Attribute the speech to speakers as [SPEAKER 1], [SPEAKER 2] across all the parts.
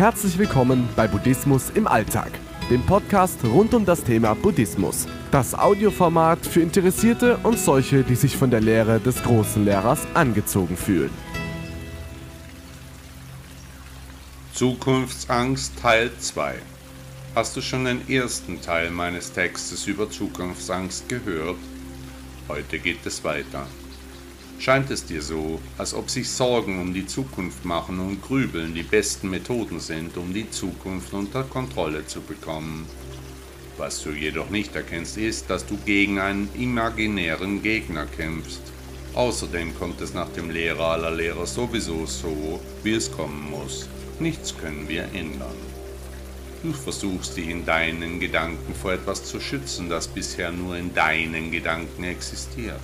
[SPEAKER 1] Herzlich willkommen bei Buddhismus im Alltag, dem Podcast rund um das Thema Buddhismus. Das Audioformat für Interessierte und solche, die sich von der Lehre des großen Lehrers angezogen fühlen.
[SPEAKER 2] Zukunftsangst Teil 2 Hast du schon den ersten Teil meines Textes über Zukunftsangst gehört? Heute geht es weiter. Scheint es dir so, als ob sich Sorgen um die Zukunft machen und Grübeln die besten Methoden sind, um die Zukunft unter Kontrolle zu bekommen? Was du jedoch nicht erkennst, ist, dass du gegen einen imaginären Gegner kämpfst. Außerdem kommt es nach dem Lehrer aller Lehrer sowieso so, wie es kommen muss. Nichts können wir ändern. Du versuchst dich in deinen Gedanken vor etwas zu schützen, das bisher nur in deinen Gedanken existiert.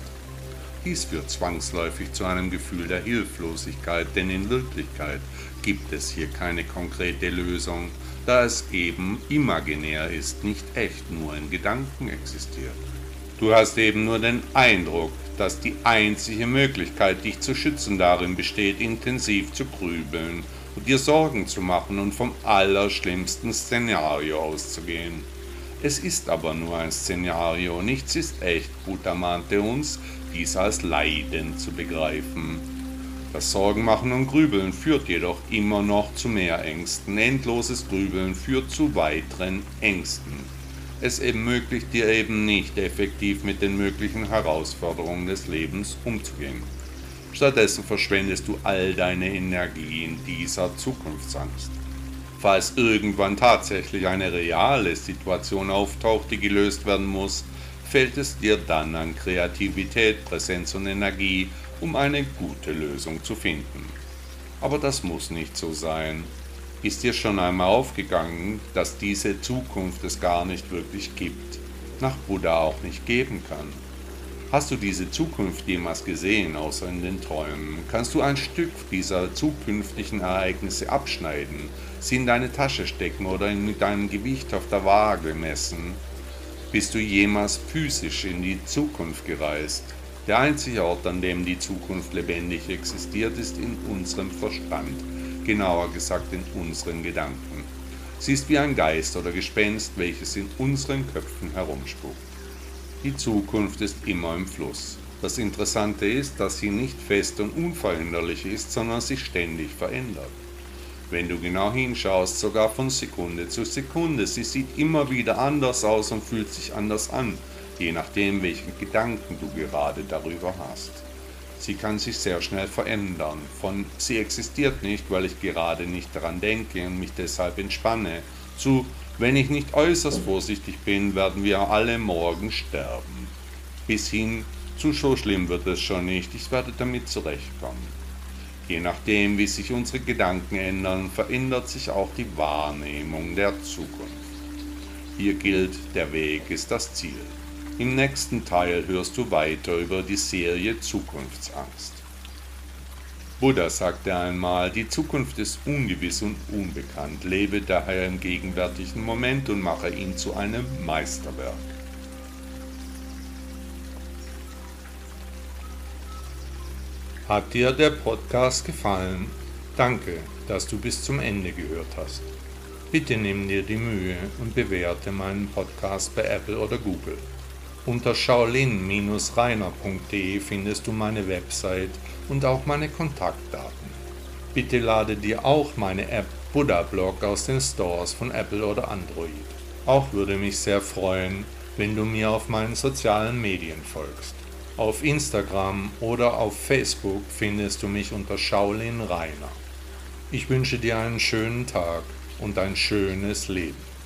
[SPEAKER 2] Dies führt zwangsläufig zu einem Gefühl der Hilflosigkeit, denn in Wirklichkeit gibt es hier keine konkrete Lösung, da es eben imaginär ist, nicht echt nur in Gedanken existiert. Du hast eben nur den Eindruck, dass die einzige Möglichkeit, dich zu schützen, darin besteht, intensiv zu grübeln und dir Sorgen zu machen und vom allerschlimmsten Szenario auszugehen. Es ist aber nur ein Szenario, nichts ist echt, Buddha mahnte uns, dies als Leiden zu begreifen. Das Sorgenmachen und Grübeln führt jedoch immer noch zu mehr Ängsten. Endloses Grübeln führt zu weiteren Ängsten. Es ermöglicht dir eben nicht effektiv mit den möglichen Herausforderungen des Lebens umzugehen. Stattdessen verschwendest du all deine Energie in dieser Zukunftsangst. Falls irgendwann tatsächlich eine reale Situation auftaucht, die gelöst werden muss, fällt es dir dann an Kreativität, Präsenz und Energie, um eine gute Lösung zu finden. Aber das muss nicht so sein. Ist dir schon einmal aufgegangen, dass diese Zukunft es gar nicht wirklich gibt, nach Buddha auch nicht geben kann? Hast du diese Zukunft jemals gesehen, außer in den Träumen? Kannst du ein Stück dieser zukünftigen Ereignisse abschneiden, sie in deine Tasche stecken oder mit deinem Gewicht auf der Waage messen? Bist du jemals physisch in die Zukunft gereist? Der einzige Ort, an dem die Zukunft lebendig existiert, ist in unserem Verstand, genauer gesagt in unseren Gedanken. Sie ist wie ein Geist oder Gespenst, welches in unseren Köpfen herumspukt. Die Zukunft ist immer im Fluss. Das Interessante ist, dass sie nicht fest und unveränderlich ist, sondern sich ständig verändert. Wenn du genau hinschaust, sogar von Sekunde zu Sekunde, sie sieht immer wieder anders aus und fühlt sich anders an, je nachdem, welchen Gedanken du gerade darüber hast. Sie kann sich sehr schnell verändern. Von sie existiert nicht, weil ich gerade nicht daran denke und mich deshalb entspanne, zu wenn ich nicht äußerst vorsichtig bin, werden wir alle morgen sterben. Bis hin zu so schlimm wird es schon nicht, ich werde damit zurechtkommen. Je nachdem, wie sich unsere Gedanken ändern, verändert sich auch die Wahrnehmung der Zukunft. Hier gilt, der Weg ist das Ziel. Im nächsten Teil hörst du weiter über die Serie Zukunftsangst. Buddha sagte einmal, die Zukunft ist ungewiss und unbekannt, lebe daher im gegenwärtigen Moment und mache ihn zu einem Meisterwerk. Hat dir der Podcast gefallen? Danke, dass du bis zum Ende gehört hast. Bitte nimm dir die Mühe und bewerte meinen Podcast bei Apple oder Google. Unter shaolin-reiner.de findest du meine Website und auch meine Kontaktdaten. Bitte lade dir auch meine App Buddha Blog aus den Stores von Apple oder Android. Auch würde mich sehr freuen, wenn du mir auf meinen sozialen Medien folgst. Auf Instagram oder auf Facebook findest du mich unter Shaolin Rainer. Ich wünsche dir einen schönen Tag und ein schönes Leben.